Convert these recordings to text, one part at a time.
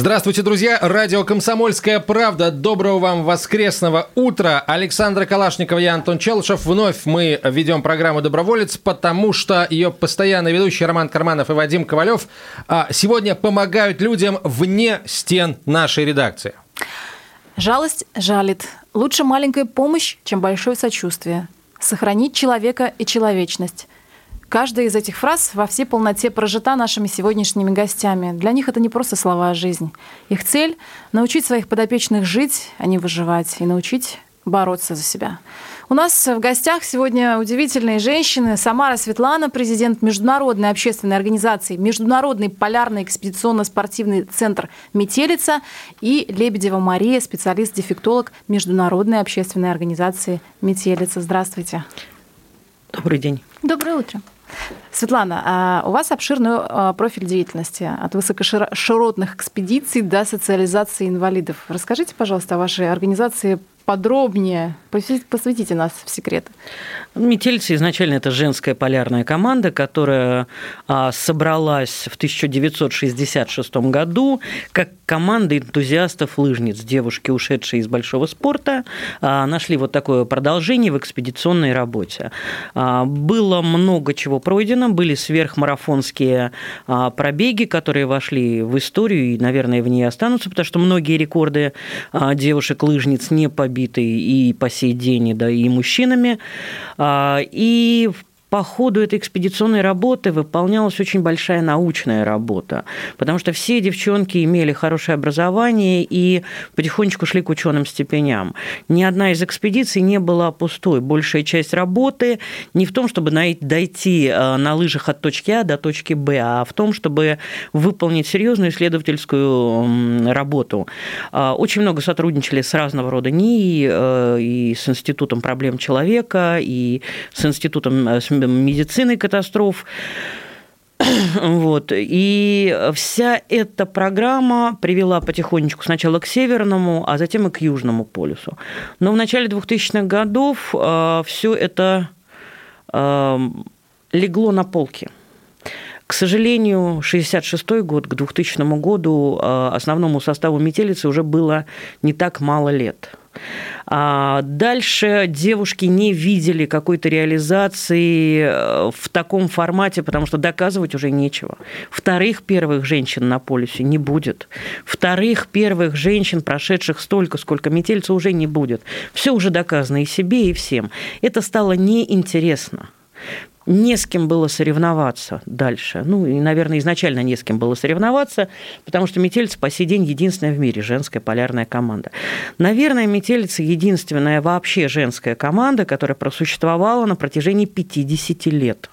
Здравствуйте, друзья! Радио «Комсомольская правда». Доброго вам воскресного утра. Александра Калашникова, я Антон Челышев. Вновь мы ведем программу «Доброволец», потому что ее постоянные ведущие Роман Карманов и Вадим Ковалев а, сегодня помогают людям вне стен нашей редакции. Жалость жалит. Лучше маленькая помощь, чем большое сочувствие. Сохранить человека и человечность. Каждая из этих фраз во всей полноте прожита нашими сегодняшними гостями. Для них это не просто слова, а жизнь. Их цель — научить своих подопечных жить, а не выживать, и научить бороться за себя. У нас в гостях сегодня удивительные женщины. Самара Светлана, президент Международной общественной организации Международный полярный экспедиционно-спортивный центр «Метелица» и Лебедева Мария, специалист-дефектолог Международной общественной организации «Метелица». Здравствуйте. Добрый день. Доброе утро. Светлана, а у вас обширный а, профиль деятельности от высокоширотных экспедиций до социализации инвалидов. Расскажите, пожалуйста, о вашей организации подробнее. Посвятите нас в секреты. Метельцы изначально это женская полярная команда, которая а, собралась в 1966 году как команда энтузиастов-лыжниц. Девушки, ушедшие из большого спорта, а, нашли вот такое продолжение в экспедиционной работе. А, было много чего пройдено, были сверхмарафонские пробеги, которые вошли в историю и, наверное, в ней останутся, потому что многие рекорды девушек-лыжниц не побиты и по сей день, да, и мужчинами. И по ходу этой экспедиционной работы выполнялась очень большая научная работа, потому что все девчонки имели хорошее образование и потихонечку шли к ученым степеням. Ни одна из экспедиций не была пустой. Большая часть работы не в том, чтобы дойти э, на лыжах от точки А до точки Б, а в том, чтобы выполнить серьезную исследовательскую работу. А, очень много сотрудничали с разного рода НИИ, э, и с Институтом проблем человека, и с Институтом э, медицины катастроф. Вот. И вся эта программа привела потихонечку сначала к Северному, а затем и к Южному полюсу. Но в начале 2000-х годов э, все это э, легло на полки. К сожалению, 1966 год, к 2000 году э, основному составу метелицы уже было не так мало лет. А дальше девушки не видели какой-то реализации э, в таком формате, потому что доказывать уже нечего. Вторых первых женщин на полюсе не будет. Вторых первых женщин, прошедших столько, сколько метельца, уже не будет. Все уже доказано и себе, и всем. Это стало неинтересно не с кем было соревноваться дальше. Ну, и, наверное, изначально не с кем было соревноваться, потому что метельцы по сей день единственная в мире женская полярная команда. Наверное, метельцы единственная вообще женская команда, которая просуществовала на протяжении 50 лет.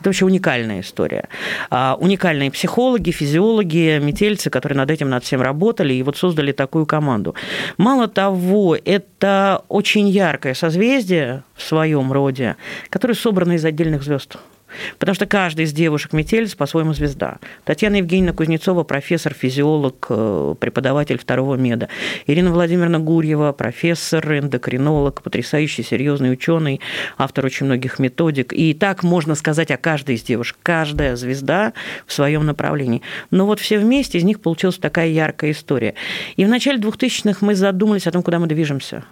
Это вообще уникальная история. А, уникальные психологи, физиологи, метельцы, которые над этим, над всем работали, и вот создали такую команду. Мало того, это очень яркое созвездие в своем роде, которое собрано из отдельных звезд. Потому что каждая из девушек метелец по-своему звезда. Татьяна Евгеньевна Кузнецова, профессор, физиолог, э, преподаватель второго меда. Ирина Владимировна Гурьева, профессор, эндокринолог, потрясающий, серьезный ученый, автор очень многих методик. И так можно сказать о каждой из девушек. Каждая звезда в своем направлении. Но вот все вместе из них получилась такая яркая история. И в начале 2000-х мы задумались о том, куда мы движемся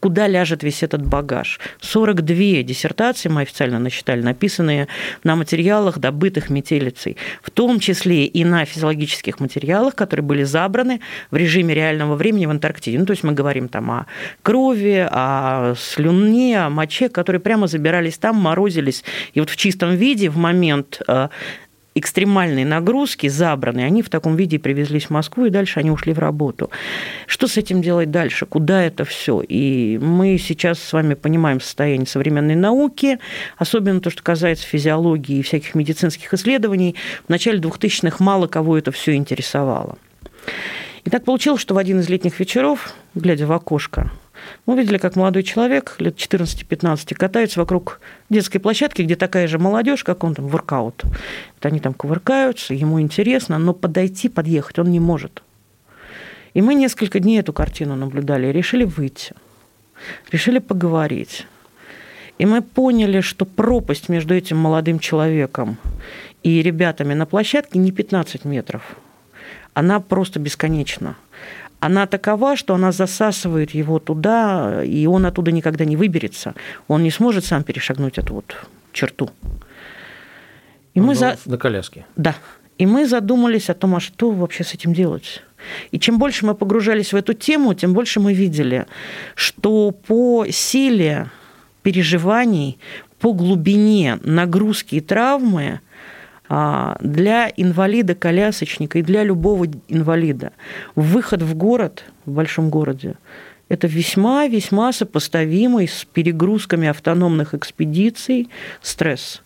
куда ляжет весь этот багаж. 42 диссертации мы официально насчитали, написанные на материалах, добытых метелицей, в том числе и на физиологических материалах, которые были забраны в режиме реального времени в Антарктиде. Ну, то есть мы говорим там о крови, о слюне, о моче, которые прямо забирались там, морозились. И вот в чистом виде в момент э, экстремальные нагрузки забраны, они в таком виде привезлись в Москву, и дальше они ушли в работу. Что с этим делать дальше? Куда это все? И мы сейчас с вами понимаем состояние современной науки, особенно то, что касается физиологии и всяких медицинских исследований. В начале 2000-х мало кого это все интересовало. И так получилось, что в один из летних вечеров, глядя в окошко, мы увидели, как молодой человек лет 14-15 катается вокруг детской площадки, где такая же молодежь, как он там, воркаут. Вот они там кувыркаются, ему интересно, но подойти, подъехать он не может. И мы несколько дней эту картину наблюдали решили выйти. Решили поговорить. И мы поняли, что пропасть между этим молодым человеком и ребятами на площадке не 15 метров. Она просто бесконечна она такова, что она засасывает его туда, и он оттуда никогда не выберется. Он не сможет сам перешагнуть эту вот черту. И мы за... На коляске. Да. И мы задумались о том, а что вообще с этим делать. И чем больше мы погружались в эту тему, тем больше мы видели, что по силе переживаний, по глубине нагрузки и травмы для инвалида-колясочника и для любого инвалида. Выход в город, в большом городе, это весьма-весьма сопоставимый с перегрузками автономных экспедиций стресс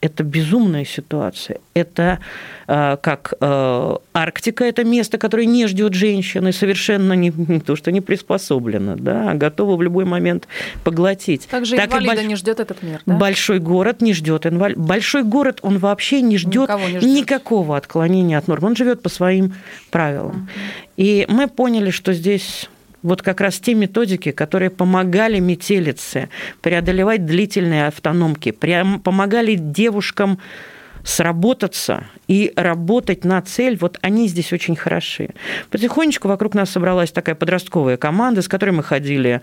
это безумная ситуация. Это э, как э, Арктика, это место, которое не ждет женщины, совершенно не, не то, что не приспособлено, да, а готово в любой момент поглотить. Также так инвалида больш... не ждет этот мир. Да? Большой город не ждет инвалид. Большой город, он вообще не ждет, не ждет никакого отклонения от норм. Он живет по своим правилам. Uh-huh. И мы поняли, что здесь вот как раз те методики, которые помогали метелице преодолевать длительные автономки, помогали девушкам сработаться и работать на цель, вот они здесь очень хороши. Потихонечку вокруг нас собралась такая подростковая команда, с которой мы ходили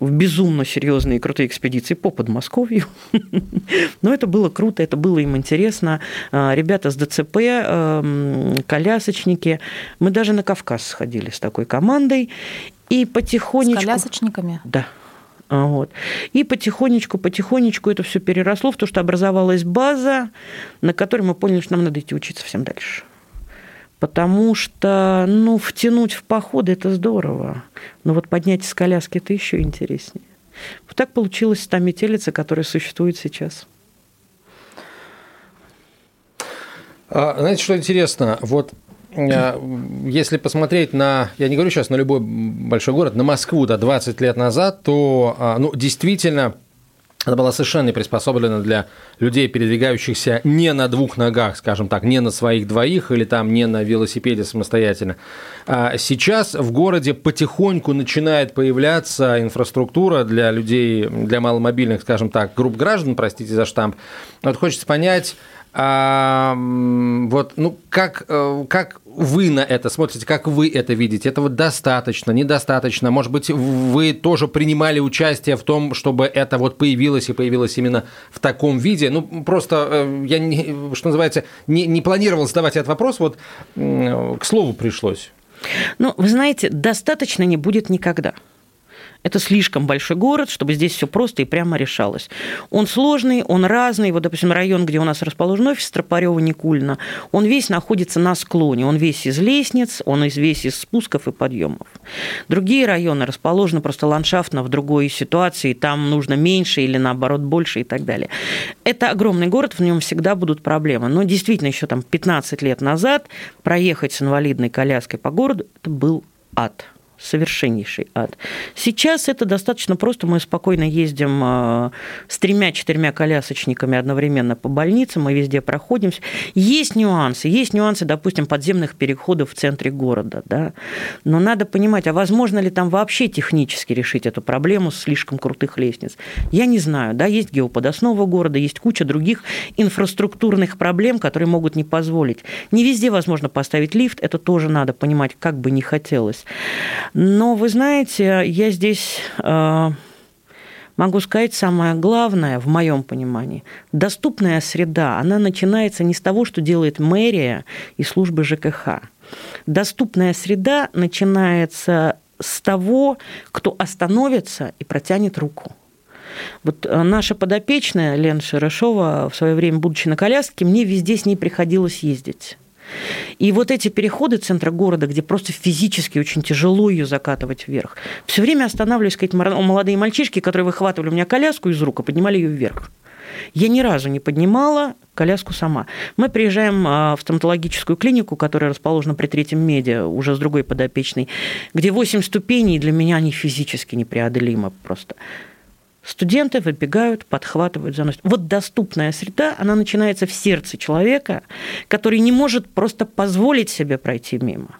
в безумно серьезные и крутые экспедиции по Подмосковью. Но это было круто, это было им интересно. А, ребята с ДЦП, эм, колясочники. Мы даже на Кавказ сходили с такой командой. И потихонечку... С колясочниками? Да. А, вот. И потихонечку, потихонечку это все переросло в то, что образовалась база, на которой мы поняли, что нам надо идти учиться всем дальше потому что, ну, втянуть в походы – это здорово, но вот поднять из коляски – это еще интереснее. Вот так получилась та метелица, которая существует сейчас. А, знаете, что интересно? Вот а, если посмотреть на, я не говорю сейчас на любой большой город, на Москву, да, 20 лет назад, то, а, ну, действительно, она была совершенно приспособлена для людей, передвигающихся не на двух ногах, скажем так, не на своих двоих или там не на велосипеде самостоятельно. А сейчас в городе потихоньку начинает появляться инфраструктура для людей, для маломобильных, скажем так, групп граждан, простите за штамп. Вот хочется понять, а, вот, ну, как, э, как вы на это смотрите, как вы это видите? Этого достаточно, недостаточно? Может быть, вы тоже принимали участие в том, чтобы это вот появилось и появилось именно в таком виде? Ну, просто э, я, не, что называется, не, не планировал задавать этот вопрос, вот к слову пришлось. Ну, вы знаете, достаточно не будет никогда. Это слишком большой город, чтобы здесь все просто и прямо решалось. Он сложный, он разный. Вот, допустим, район, где у нас расположен офис Тропарева Никульна, он весь находится на склоне. Он весь из лестниц, он весь из спусков и подъемов. Другие районы расположены просто ландшафтно в другой ситуации. Там нужно меньше или наоборот больше и так далее. Это огромный город, в нем всегда будут проблемы. Но действительно, еще там 15 лет назад проехать с инвалидной коляской по городу – это был ад совершеннейший ад. Сейчас это достаточно просто. Мы спокойно ездим э, с тремя-четырьмя колясочниками одновременно по больницам, мы везде проходимся. Есть нюансы. Есть нюансы, допустим, подземных переходов в центре города. Да? Но надо понимать, а возможно ли там вообще технически решить эту проблему с слишком крутых лестниц? Я не знаю. Да? Есть геоподоснова города, есть куча других инфраструктурных проблем, которые могут не позволить. Не везде возможно поставить лифт, это тоже надо понимать, как бы не хотелось. Но вы знаете, я здесь э, могу сказать самое главное в моем понимании. Доступная среда, она начинается не с того, что делает мэрия и службы ЖКХ. Доступная среда начинается с того, кто остановится и протянет руку. Вот э, наша подопечная Лена Шерешова в свое время, будучи на коляске, мне везде с ней приходилось ездить. И вот эти переходы центра города, где просто физически очень тяжело ее закатывать вверх, все время останавливались какие-то молодые мальчишки, которые выхватывали у меня коляску из рук и поднимали ее вверх. Я ни разу не поднимала коляску сама. Мы приезжаем а, в стоматологическую клинику, которая расположена при третьем меди, уже с другой подопечной, где 8 ступеней, для меня они физически непреодолимы просто. Студенты выбегают, подхватывают, заносят. Вот доступная среда, она начинается в сердце человека, который не может просто позволить себе пройти мимо.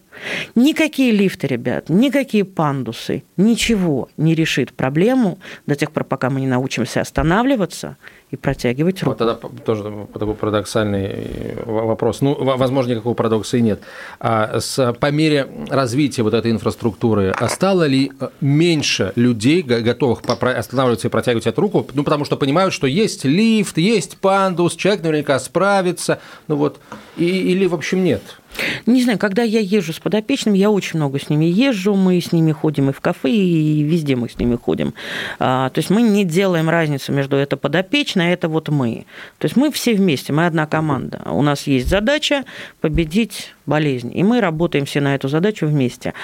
Никакие лифты, ребят, никакие пандусы, ничего не решит проблему до тех пор, пока мы не научимся останавливаться и протягивать руку. Вот тогда тоже такой парадоксальный э, вопрос. Ну, возможно, никакого парадокса и нет. А с, по мере развития вот этой инфраструктуры а стало ли э, меньше людей, готовых останавливаться и протягивать эту руку? Ну, потому что понимают, что есть лифт, есть пандус, человек наверняка справится. Ну вот, и, или, в общем, нет? Не знаю, когда я езжу с подопечными, я очень много с ними езжу, мы с ними ходим и в кафе, и везде мы с ними ходим. А, то есть мы не делаем разницу между это подопечное, а это вот мы. То есть мы все вместе, мы одна команда. У нас есть задача победить болезнь, и мы работаем все на эту задачу вместе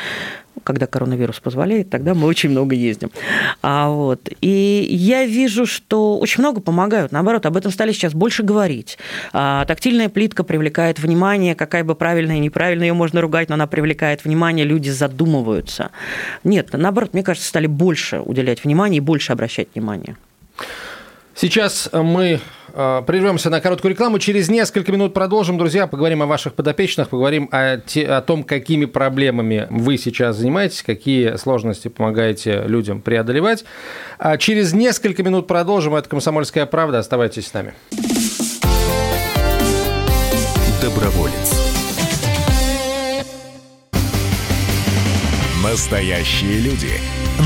когда коронавирус позволяет, тогда мы очень много ездим. А вот. И я вижу, что очень много помогают. Наоборот, об этом стали сейчас больше говорить. А, тактильная плитка привлекает внимание, какая бы правильная и неправильная ее можно ругать, но она привлекает внимание, люди задумываются. Нет, наоборот, мне кажется, стали больше уделять внимание и больше обращать внимание. Сейчас мы э, прервемся на короткую рекламу. Через несколько минут продолжим, друзья. Поговорим о ваших подопечных, поговорим о, те, о том, какими проблемами вы сейчас занимаетесь, какие сложности помогаете людям преодолевать. А через несколько минут продолжим. Это «Комсомольская правда». Оставайтесь с нами. Доброволец. Настоящие люди.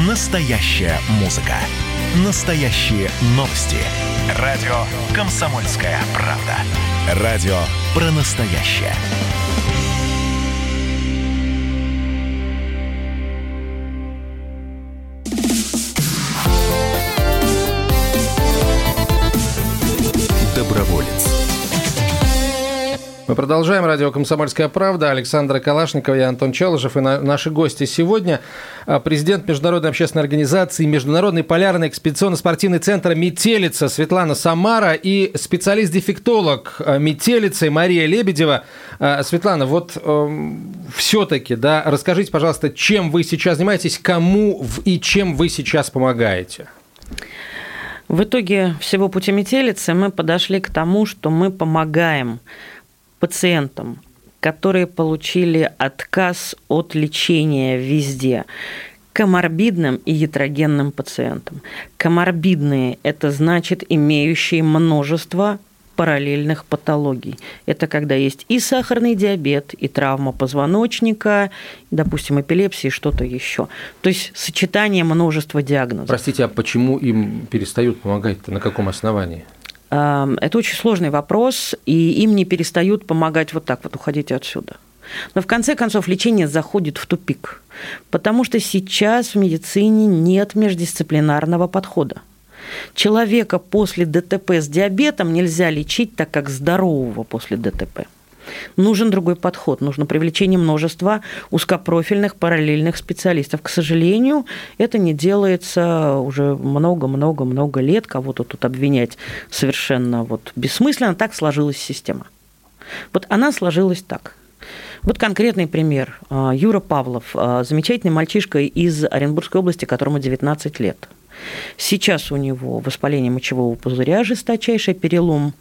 Настоящая музыка. Настоящие новости. Радио «Комсомольская правда». Радио про настоящее. Доброволец. Мы продолжаем. Радио «Комсомольская правда». Александра Калашникова и Антон Челышев. И на, наши гости сегодня а, президент Международной общественной организации Международный полярный экспедиционно-спортивный центр «Метелица» Светлана Самара и специалист-дефектолог а, «Метелицы» Мария Лебедева. А, Светлана, вот э, все-таки, да, расскажите, пожалуйста, чем вы сейчас занимаетесь, кому и чем вы сейчас помогаете? В итоге всего пути метелицы мы подошли к тому, что мы помогаем пациентам, которые получили отказ от лечения везде, коморбидным и ятрогенным пациентам. Коморбидные – это значит имеющие множество параллельных патологий. Это когда есть и сахарный диабет, и травма позвоночника, допустим, эпилепсия и что-то еще. То есть сочетание множества диагнозов. Простите, а почему им перестают помогать? На каком основании? Это очень сложный вопрос, и им не перестают помогать вот так вот, уходите отсюда. Но в конце концов лечение заходит в тупик, потому что сейчас в медицине нет междисциплинарного подхода. Человека после ДТП с диабетом нельзя лечить так, как здорового после ДТП. Нужен другой подход, нужно привлечение множества узкопрофильных параллельных специалистов. К сожалению, это не делается уже много-много-много лет. Кого-то тут обвинять совершенно вот бессмысленно. Так сложилась система. Вот она сложилась так. Вот конкретный пример. А, Юра Павлов, а, замечательный мальчишка из Оренбургской области, которому 19 лет – Сейчас у него воспаление мочевого пузыря жесточайшее, перелом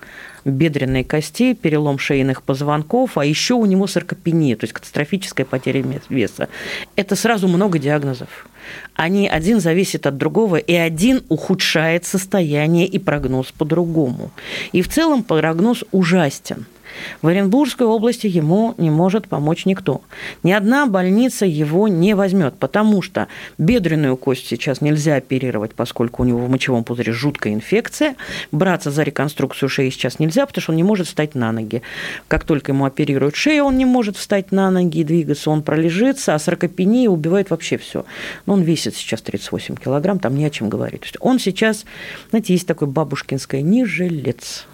бедренной кости, перелом шейных позвонков, а еще у него саркопения, то есть катастрофическая потеря веса. Это сразу много диагнозов. Они один зависит от другого, и один ухудшает состояние и прогноз по-другому. И в целом прогноз ужастен – в Оренбургской области ему не может помочь никто. Ни одна больница его не возьмет, потому что бедренную кость сейчас нельзя оперировать, поскольку у него в мочевом пузыре жуткая инфекция. Браться за реконструкцию шеи сейчас нельзя, потому что он не может встать на ноги. Как только ему оперируют шею, он не может встать на ноги и двигаться, он пролежится, а саркопения убивает вообще все. Но он весит сейчас 38 килограмм, там не о чем говорить. То есть он сейчас, знаете, есть такой бабушкинское «не жилец».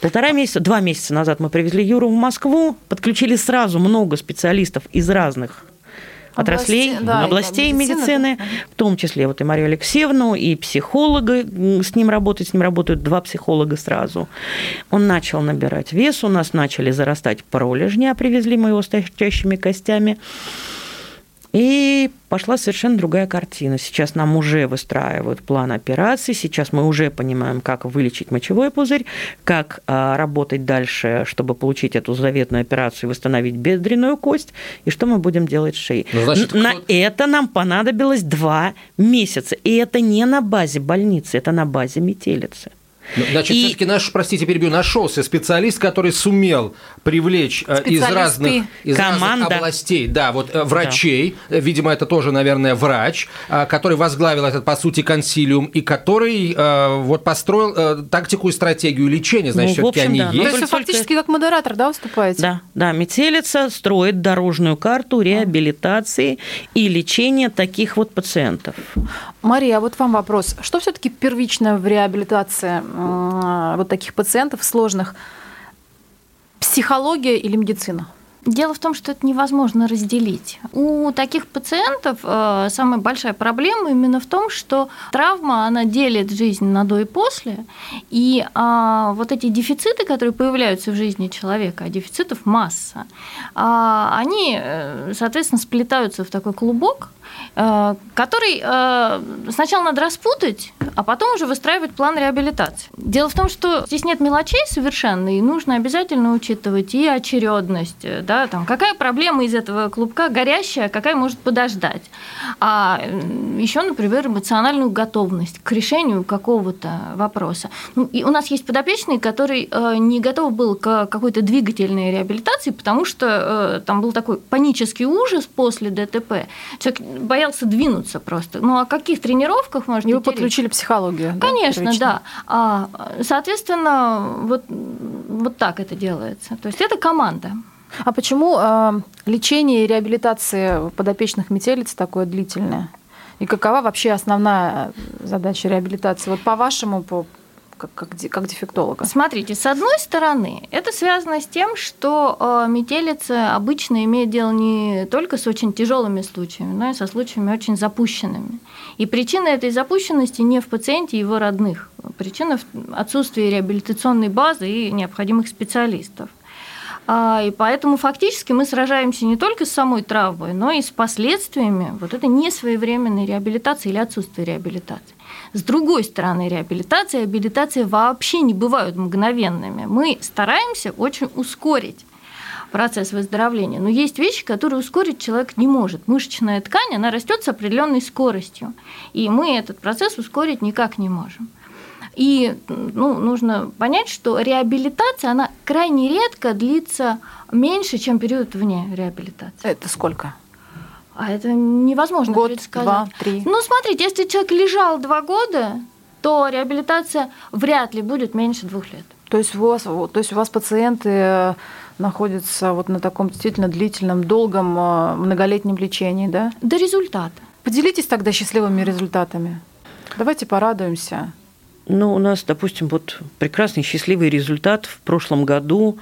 Полтора месяца, два месяца назад мы привезли Юру в Москву, подключили сразу много специалистов из разных отраслей, Области- да, областей и медицины, медицины, в том числе вот и Марию Алексеевну, и психолога с ним работают, с ним работают два психолога сразу. Он начал набирать вес, у нас начали зарастать пролежни, а привезли мы его с торчащими костями. И пошла совершенно другая картина. Сейчас нам уже выстраивают план операции, сейчас мы уже понимаем, как вылечить мочевой пузырь, как а, работать дальше, чтобы получить эту заветную операцию и восстановить бедренную кость, и что мы будем делать с шеей. Ну, значит, на это нам понадобилось два месяца. И это не на базе больницы, это на базе метелицы. Ну, Значит, И- все-таки наш, простите, перебью, нашелся специалист, который сумел привлечь э, из разных, из разных областей, да, вот э, врачей, э, видимо, это тоже, наверное, врач, э, который возглавил этот, по сути, консилиум и который вот построил тактику и стратегию лечения. Значит, Ну, в все-таки общем, они да. Ну, То есть. есть вы фактически как модератор, да, выступаете? Да, да, метелица строит дорожную карту реабилитации и лечения таких вот пациентов. Мария, а вот вам вопрос. Что все-таки первично в реабилитации вот таких пациентов сложных? Психология или медицина? Дело в том, что это невозможно разделить. У таких пациентов э, самая большая проблема именно в том, что травма, она делит жизнь на до и после, и а, вот эти дефициты, которые появляются в жизни человека, а дефицитов масса, а, они, э, соответственно, сплетаются в такой клубок, э, который э, сначала надо распутать, а потом уже выстраивать план реабилитации. Дело в том, что здесь нет мелочей совершенно, и нужно обязательно учитывать и очередность, э, да, там, какая проблема из этого клубка горящая, а какая может подождать. А еще, например, эмоциональную готовность к решению какого-то вопроса. Ну, и у нас есть подопечный, который э, не готов был к какой-то двигательной реабилитации, потому что э, там был такой панический ужас после ДТП. Человек боялся двинуться просто. Ну, о каких тренировках можно И вы подключили психологию? да, Конечно, первично? да. А, соответственно, вот, вот так это делается. То есть это команда. А почему э, лечение и реабилитация подопечных метелиц такое длительное? И какова вообще основная задача реабилитации? Вот по-вашему, по, как, как, как дефектолога? Смотрите, с одной стороны, это связано с тем, что э, метелица обычно имеет дело не только с очень тяжелыми случаями, но и со случаями очень запущенными. И причина этой запущенности не в пациенте и его родных. Причина в отсутствии реабилитационной базы и необходимых специалистов. А, И поэтому фактически мы сражаемся не только с самой травмой, но и с последствиями вот этой несвоевременной реабилитации или отсутствия реабилитации. С другой стороны, реабилитация и реабилитация вообще не бывают мгновенными. Мы стараемся очень ускорить процесс выздоровления. Но есть вещи, которые ускорить человек не может. Мышечная ткань, она растет с определенной скоростью. И мы этот процесс ускорить никак не можем. И ну, нужно понять, что реабилитация, она крайне редко длится меньше, чем период вне реабилитации. Это сколько? А это невозможно Год, предсказать. два, три? Ну, смотрите, если человек лежал два года, то реабилитация вряд ли будет меньше двух лет. То есть у вас, то есть у вас пациенты э, находятся вот на таком действительно длительном, долгом, э, многолетнем лечении, да? До результата. Поделитесь тогда счастливыми результатами. Давайте порадуемся. Ну, у нас, допустим, вот прекрасный, счастливый результат. В прошлом году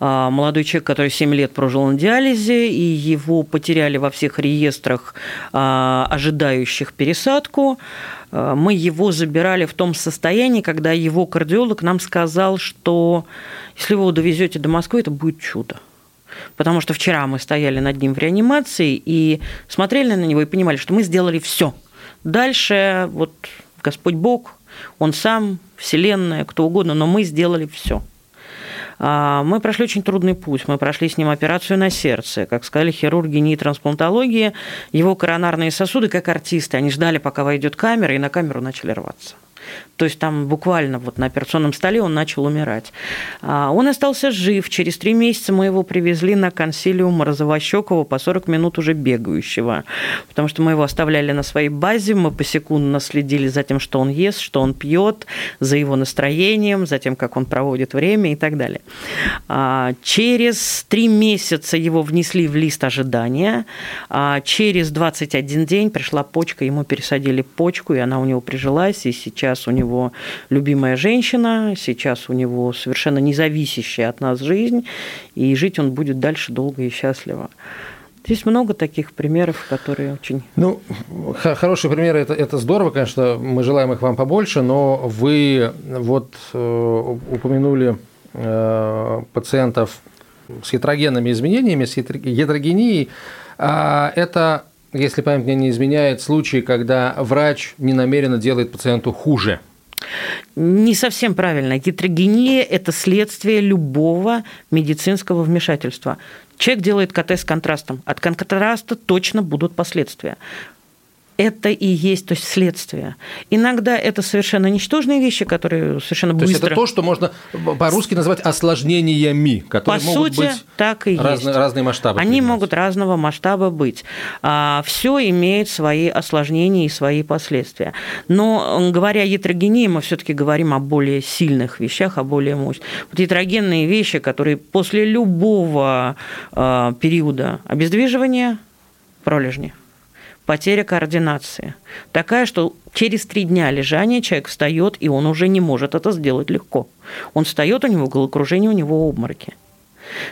а, молодой человек, который 7 лет прожил на диализе, и его потеряли во всех реестрах а, ожидающих пересадку. А, Мы его забирали в том состоянии, когда его кардиолог нам сказал, что если вы его довезете до Москвы, это будет чудо. Потому что вчера мы стояли над ним в реанимации и смотрели на него и понимали, что мы сделали все. Дальше вот Господь Бог, Он сам, Вселенная, кто угодно, но мы сделали все. Мы прошли очень трудный путь. Мы прошли с ним операцию на сердце. Как сказали хирурги НИИ трансплантологии, его коронарные сосуды, как артисты, они ждали, пока войдет камера, и на камеру начали рваться. То есть там буквально вот на операционном столе он начал умирать. А, Он остался жив. Через три месяца мы его привезли на консилиум Розовощекова по 40 минут уже бегающего. Потому что мы его оставляли на своей базе, мы посекундно следили за тем, что он ест, что он пьет, за его настроением, за тем, как он проводит время и так далее. А, Через три месяца его внесли в лист ожидания. А Через 21 день пришла почка, ему пересадили почку, и она у него прижилась, и сейчас у него любимая женщина, сейчас у него совершенно независящая от нас жизнь, и жить он будет дальше долго и счастливо. Здесь много таких примеров, которые очень... Ну, хорошие примеры это, это здорово, конечно, мы желаем их вам побольше, но вы вот э, упомянули э, пациентов с heterогенными изменениями, с гетерогенией. А это, если память мне не изменяет, случаи, когда врач ненамеренно делает пациенту хуже – не совсем правильно. Гетерогения – это следствие любого медицинского вмешательства. Человек делает КТ с контрастом. От контраста точно будут последствия это и есть то есть следствие. Иногда это совершенно ничтожные вещи, которые совершенно то быстро... есть это то, что можно по-русски назвать осложнениями, которые по могут сути, быть так и разные, есть. разные масштабы. Они принимать. могут разного масштаба быть. А, Все имеет свои осложнения и свои последствия. Но говоря о ятрогении, мы все-таки говорим о более сильных вещах, о более мощных. Вот ятрогенные вещи, которые после любого а, периода обездвиживания пролежни – потеря координации. Такая, что через три дня лежания человек встает, и он уже не может это сделать легко. Он встает, у него головокружение, у него обмороки.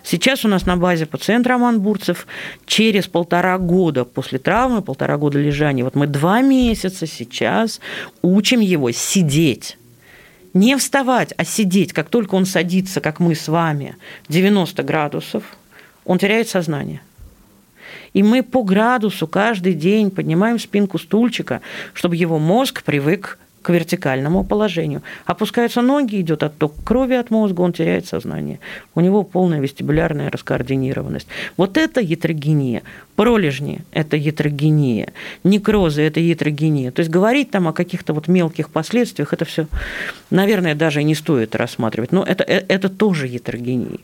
Сейчас у нас на базе пациент Роман Бурцев через полтора года после травмы, полтора года лежания, вот мы два месяца сейчас учим его сидеть. Не вставать, а сидеть. Как только он садится, как мы с вами, 90 градусов, он теряет сознание. И мы по градусу каждый день поднимаем спинку стульчика, чтобы его мозг привык к вертикальному положению. Опускаются ноги, идет отток крови от мозга, он теряет сознание. У него полная вестибулярная раскоординированность. Вот это ятрогения. Пролежни – это ятрогения. Некрозы – это ятрогения. То есть говорить там о каких-то вот мелких последствиях, это все, наверное, даже не стоит рассматривать. Но это, э, это тоже ятрогения.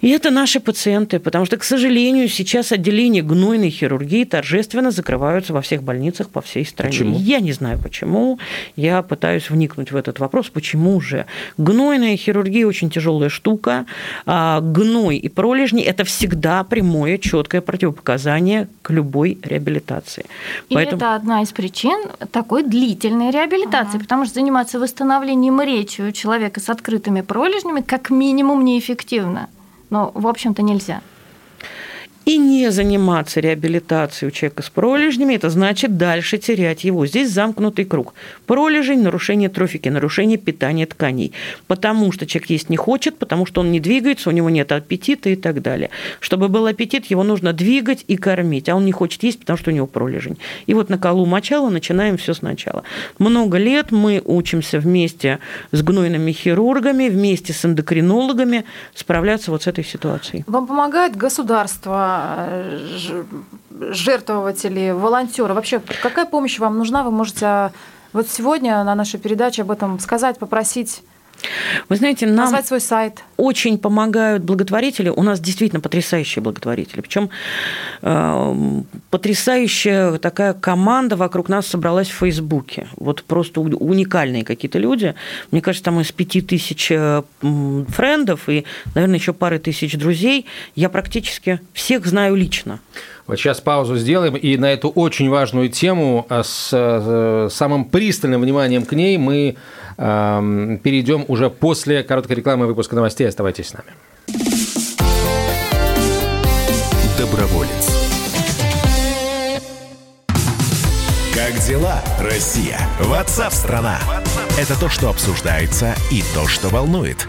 И это наши пациенты, потому что, к сожалению, сейчас отделения гнойной хирургии торжественно закрываются во всех больницах по всей стране. Почему? Я не знаю почему. Я пытаюсь вникнуть в этот вопрос. Почему же? Гнойная хирургия очень тяжелая штука. А гной и пролежни – это всегда прямое, четкое противопоказание к любой реабилитации. И Поэтому... это одна из причин такой длительной реабилитации, ага. потому что заниматься восстановлением речи у человека с открытыми пролежнями как минимум неэффективно но, в общем-то, нельзя и не заниматься реабилитацией у человека с пролежнями, это значит дальше терять его. Здесь замкнутый круг. Пролежень, нарушение трофики, нарушение питания тканей. Потому что человек есть не хочет, потому что он не двигается, у него нет аппетита и так далее. Чтобы был аппетит, его нужно двигать и кормить, а он не хочет есть, потому что у него пролежень. И вот на колу мочала начинаем все сначала. Много лет мы учимся вместе с гнойными хирургами, вместе с эндокринологами справляться вот с этой ситуацией. Вам помогает государство жертвователи, волонтеры. Вообще, какая помощь вам нужна? Вы можете а, вот сегодня на нашей передаче об этом сказать, попросить вы знаете, нам назвать свой сайт. Очень помогают благотворители. У нас действительно потрясающие благотворители. Причем э, потрясающая такая команда вокруг нас собралась в Фейсбуке. Вот просто уникальные какие-то люди. Мне кажется, там из пяти тысяч э, френдов и, наверное, еще пары тысяч друзей. Я практически всех знаю лично. Вот сейчас паузу сделаем, и на эту очень важную тему а с э, самым пристальным вниманием к ней мы эм, перейдем уже после короткой рекламы выпуска новостей. Оставайтесь с нами. Доброволец. Как дела, Россия? Ватсап-страна! Это то, что обсуждается и то, что волнует.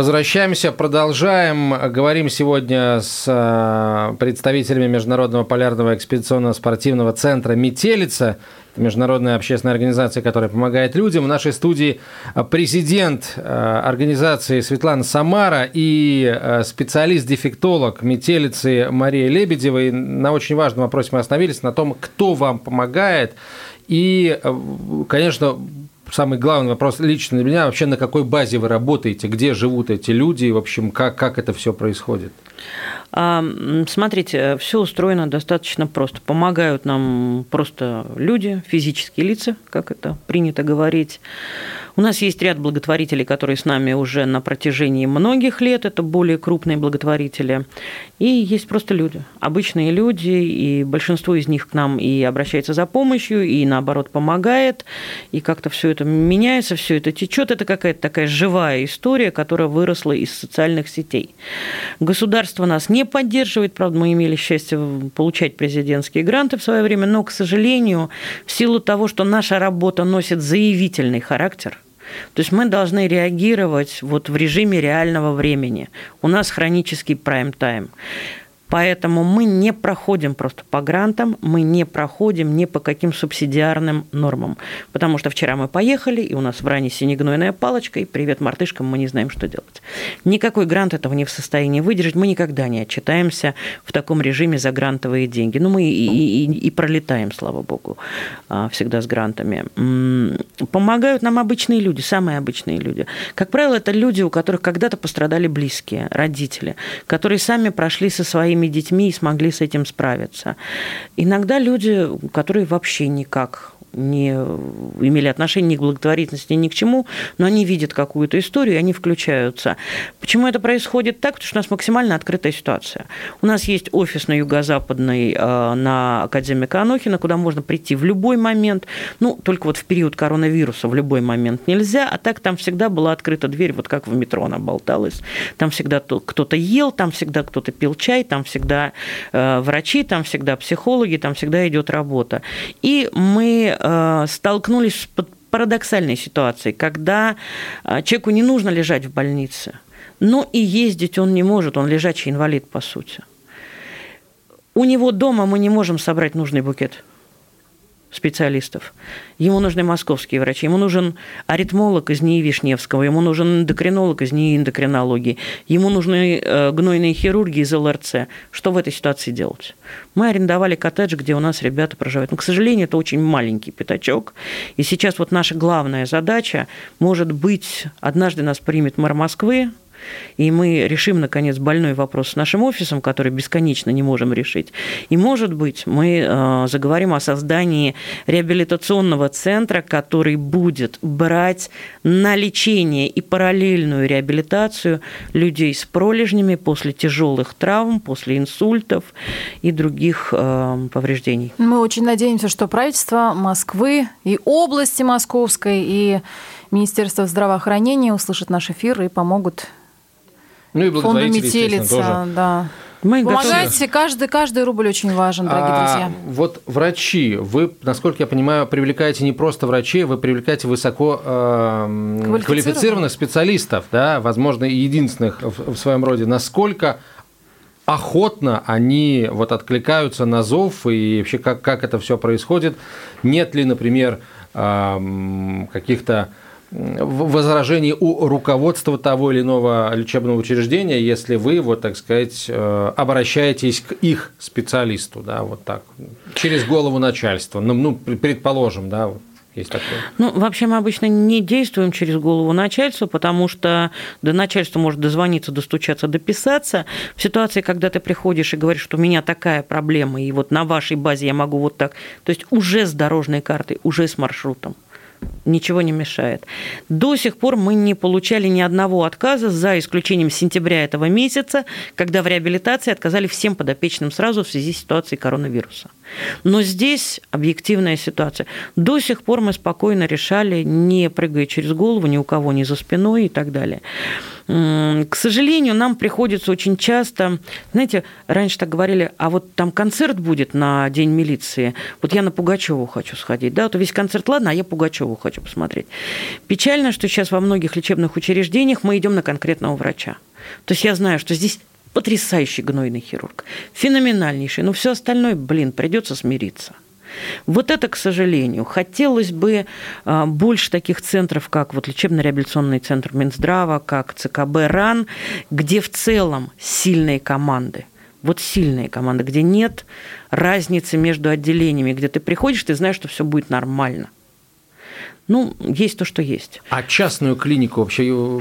Возвращаемся, продолжаем. Говорим сегодня с э, представителями Международного полярного экспедиционно-спортивного центра «Метелица». Это международная общественная организация, которая помогает людям. В нашей студии президент э, организации Светлана Самара и э, специалист-дефектолог «Метелицы» Мария Лебедева. И на очень важном вопросе мы остановились, на том, кто вам помогает. И, конечно, самый главный вопрос лично для меня, вообще на какой базе вы работаете, где живут эти люди, и, в общем, как, как это все происходит? Смотрите, все устроено достаточно просто. Помогают нам просто люди, физические лица, как это принято говорить. У нас есть ряд благотворителей, которые с нами уже на протяжении многих лет, это более крупные благотворители. И есть просто люди, обычные люди, и большинство из них к нам и обращается за помощью, и наоборот помогает, и как-то все это меняется, все это течет. Это какая-то такая живая история, которая выросла из социальных сетей. Государство нас не поддерживает, правда, мы имели счастье получать президентские гранты в свое время, но, к сожалению, в силу того, что наша работа носит заявительный характер – то есть мы должны реагировать вот в режиме реального времени. У нас хронический прайм-тайм. Поэтому мы не проходим просто по грантам, мы не проходим ни по каким субсидиарным нормам. Потому что вчера мы поехали, и у нас в ране синегнойная палочка, и привет мартышкам, мы не знаем, что делать. Никакой грант этого не в состоянии выдержать, мы никогда не отчитаемся в таком режиме за грантовые деньги. Ну, мы и, и, и пролетаем, слава богу, а, всегда с грантами. Помогают нам обычные люди, самые обычные люди. Как правило, это люди, у которых когда-то пострадали близкие, родители, которые сами прошли со своими своими детьми и смогли с этим справиться. Иногда люди, которые вообще никак не имели отношения ни к благотворительности, ни к чему, но они видят какую-то историю, и они включаются. Почему это происходит так? Потому что у нас максимально открытая ситуация. У нас есть офис на юго-западной, э, на Академика Анохина, куда можно прийти в любой момент. Ну, только вот в период коронавируса в любой момент нельзя, а так там всегда была открыта дверь, вот как в метро она болталась. Там всегда кто-то ел, там всегда кто-то пил чай, там всегда э, врачи, там всегда психологи, там всегда идет работа. И мы Э, столкнулись с парадоксальной ситуацией, когда э, человеку не нужно лежать в больнице, но и ездить он не может, он лежачий инвалид, по сути. У него дома мы не можем собрать нужный букет специалистов. Ему нужны московские врачи, ему нужен аритмолог из НИИ Вишневского, ему нужен эндокринолог из НИИ эндокринологии, ему нужны э, гнойные хирурги из ЛРЦ. Что в этой ситуации делать? Мы арендовали коттедж, где у нас ребята проживают. Но, к сожалению, это очень маленький пятачок. И сейчас вот наша главная задача, может быть, однажды нас примет мэр Москвы, и мы решим, наконец, больной вопрос с нашим офисом, который бесконечно не можем решить. И, может быть, мы э, заговорим о создании реабилитационного центра, который будет брать на лечение и параллельную реабилитацию людей с пролежнями после тяжелых травм, после инсультов и других э, повреждений. Мы очень надеемся, что правительство Москвы и области Московской, и Министерство здравоохранения услышат наш эфир и помогут ну и фонду Метелица, тоже. да. Мы Помогайте, готовы. каждый, каждый рубль очень важен, дорогие а, друзья. Вот врачи, вы, насколько я понимаю, привлекаете не просто врачей, вы привлекаете высоко э, квалифицированных специалистов, да, возможно, единственных в, в своем роде. Насколько охотно они вот откликаются на зов и вообще как, как это все происходит? Нет ли, например, э, каких-то возражений у руководства того или иного лечебного учреждения, если вы, вот так сказать, э, обращаетесь к их специалисту, да, вот так, через голову начальства, ну, ну предположим, да, вот. Есть такое? Ну, вообще мы обычно не действуем через голову начальства, потому что до начальства может дозвониться, достучаться, дописаться. В ситуации, когда ты приходишь и говоришь, что у меня такая проблема, и вот на вашей базе я могу вот так, то есть уже с дорожной картой, уже с маршрутом ничего не мешает. До сих пор мы не получали ни одного отказа, за исключением сентября этого месяца, когда в реабилитации отказали всем подопечным сразу в связи с ситуацией коронавируса. Но здесь объективная ситуация. До сих пор мы спокойно решали, не прыгая через голову ни у кого, ни за спиной и так далее. К сожалению, нам приходится очень часто, знаете, раньше так говорили, а вот там концерт будет на День милиции, вот я на Пугачеву хочу сходить, да, то весь концерт, ладно, а я Пугачеву хочу посмотреть. Печально, что сейчас во многих лечебных учреждениях мы идем на конкретного врача. То есть я знаю, что здесь потрясающий гнойный хирург, феноменальнейший, но все остальное, блин, придется смириться. Вот это, к сожалению, хотелось бы а, больше таких центров, как вот лечебно-реабилитационный центр Минздрава, как ЦКБ РАН, где в целом сильные команды. Вот сильные команды, где нет разницы между отделениями, где ты приходишь, ты знаешь, что все будет нормально. Ну, есть то, что есть. А частную клинику вообще э,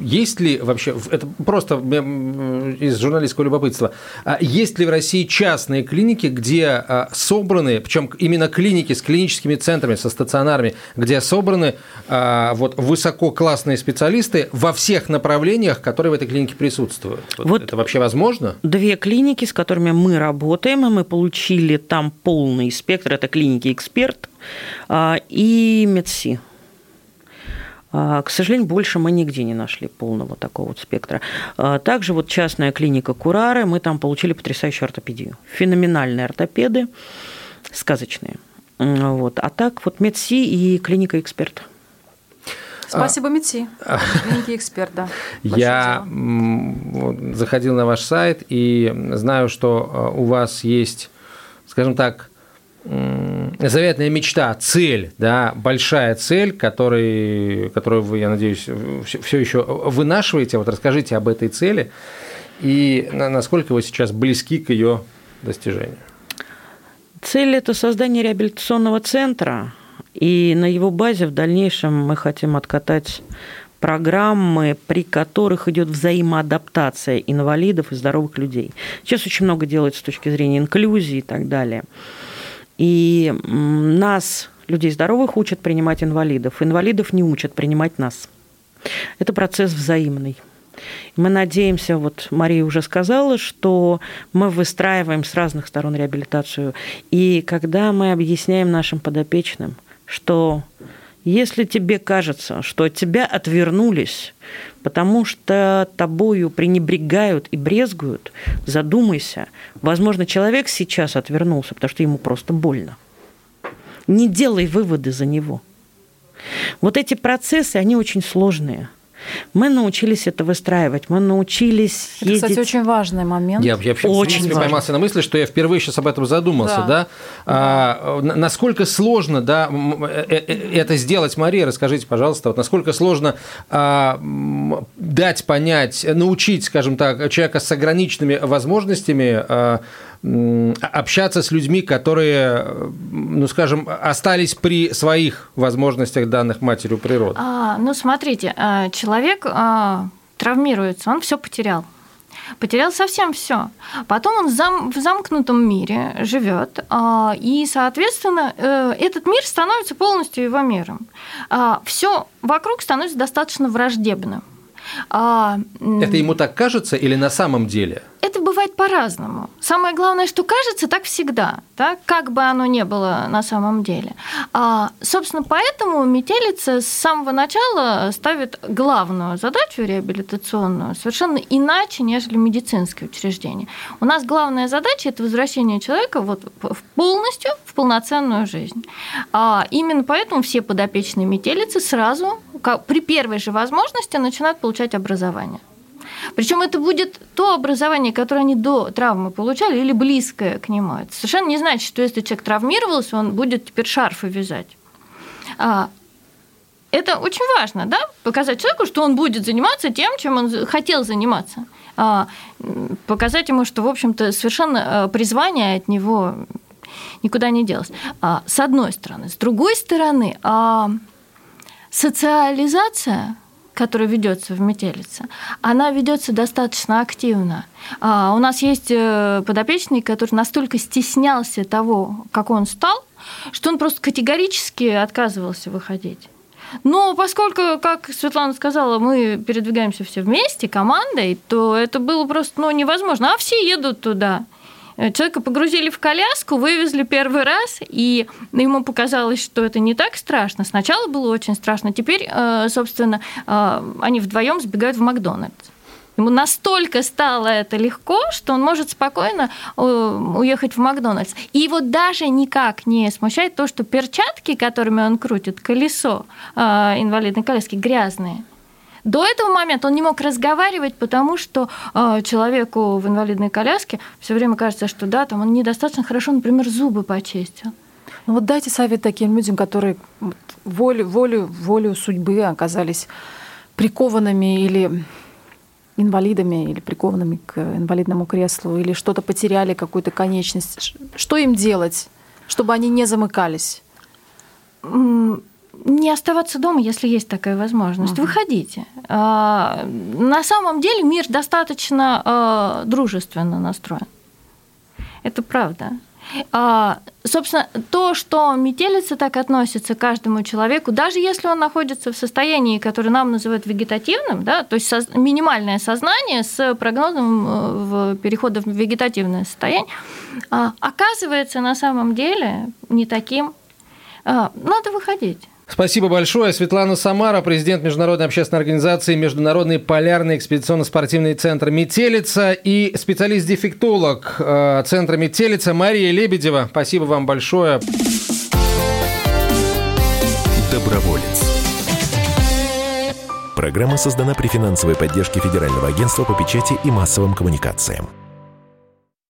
есть ли вообще, это просто из журналистского любопытства, а есть ли в России частные клиники, где а, собраны, причем именно клиники с клиническими центрами, со стационарами, где собраны а, вот высококлассные специалисты во всех направлениях, которые в этой клинике присутствуют? Вот вот это вообще возможно? Две клиники, с которыми мы работаем, и мы получили там полный спектр, это клиники «Эксперт», и МедСи. К сожалению, больше мы нигде не нашли полного такого вот спектра. Также вот частная клиника Курары, мы там получили потрясающую ортопедию. Феноменальные ортопеды, сказочные. Вот. А так вот МедСи и клиника «Эксперт». Спасибо, а, МИДСИ, клиники «Эксперт», да. Я заходил на ваш сайт и знаю, что у вас есть, скажем так, заветная мечта, цель, да, большая цель, который, которую вы, я надеюсь, все еще вынашиваете. Вот расскажите об этой цели и насколько вы сейчас близки к ее достижению. Цель – это создание реабилитационного центра, и на его базе в дальнейшем мы хотим откатать программы, при которых идет взаимоадаптация инвалидов и здоровых людей. Сейчас очень много делается с точки зрения инклюзии и так далее. И нас, людей здоровых, учат принимать инвалидов. Инвалидов не учат принимать нас. Это процесс взаимный. Мы надеемся, вот Мария уже сказала, что мы выстраиваем с разных сторон реабилитацию. И когда мы объясняем нашим подопечным, что если тебе кажется, что от тебя отвернулись, потому что тобою пренебрегают и брезгуют, задумайся. Возможно, человек сейчас отвернулся, потому что ему просто больно. Не делай выводы за него. Вот эти процессы, они очень сложные – мы научились это выстраивать, мы научились это, ездить... кстати, очень важный момент. Я, я очень в принципе, поймался на мысли, что я впервые сейчас об этом задумался, да? да? А, насколько сложно, да, э, э, э, это сделать, Мария, расскажите, пожалуйста, вот насколько сложно а, дать понять, научить, скажем так, человека с ограниченными возможностями а, общаться с людьми, которые, ну, скажем, остались при своих возможностях данных матерью природы? А, ну, смотрите, а, человек а, травмируется, он все потерял потерял совсем все. Потом он зам, в замкнутом мире живет, а, и, соответственно, э, этот мир становится полностью его миром. Все вокруг становится достаточно враждебным. Это ему так кажется или на самом деле? это бывает по-разному. Самое главное, что кажется так всегда, так, как бы оно ни было на самом деле. А, собственно, поэтому метелица с самого начала ставит главную задачу реабилитационную совершенно иначе, нежели медицинские учреждения. У нас главная задача – это возвращение человека вот полностью в полноценную жизнь. А, именно поэтому все подопечные метелицы сразу, при первой же возможности, начинают получать образование. Причем это будет то образование, которое они до травмы получали, или близкое к нему. Это совершенно не значит, что если человек травмировался, он будет теперь шарфы вязать. А, это очень важно, да, показать человеку, что он будет заниматься тем, чем он хотел заниматься. А, показать ему, что, в общем-то, совершенно э, призвание от него никуда не делось. А, с одной стороны. С другой стороны, социализация которая ведется в метелице, она ведется достаточно активно. А, у нас есть э, подопечный, который настолько стеснялся того, как он стал, что он просто категорически отказывался выходить. Но поскольку, как Светлана сказала, мы передвигаемся все вместе, командой, то это было просто ну, невозможно. А все едут туда. Э, человека погрузили в коляску, вывезли первый раз, и ему показалось, что это не так страшно. Сначала было очень страшно, теперь, э, собственно, э, они вдвоем сбегают в Макдональдс. Ему настолько стало это легко, что он может спокойно уехать в Макдональдс. И его даже никак не смущает то, что перчатки, которыми он крутит колесо инвалидной коляски, грязные. До этого момента он не мог разговаривать, потому что э, человеку в инвалидной коляске все время кажется, что да, там он недостаточно хорошо, например, зубы почистил. Ну вот дайте совет таким людям, которые волю, волю, волю судьбы оказались прикованными или инвалидами или прикованными к инвалидному креслу, или что-то потеряли, какую-то конечность. Что им делать, чтобы они не замыкались? Не оставаться дома, если есть такая возможность. Угу. Выходите. А, на самом деле мир достаточно а, дружественно настроен. Это правда. А, собственно, то, что метелица так относится к каждому человеку, даже если он находится в состоянии, которое нам называют вегетативным, да, то есть соз... минимальное сознание с прогнозом э, в перехода в вегетативное состояние, а, оказывается на самом деле не таким. А, надо выходить. Спасибо большое. Светлана Самара, президент Международной общественной организации Международный полярный экспедиционно-спортивный центр «Метелица» и специалист-дефектолог э, центра «Метелица» Мария Лебедева. Спасибо вам большое. Доброволец. Программа создана при финансовой поддержке Федерального агентства по печати и массовым коммуникациям.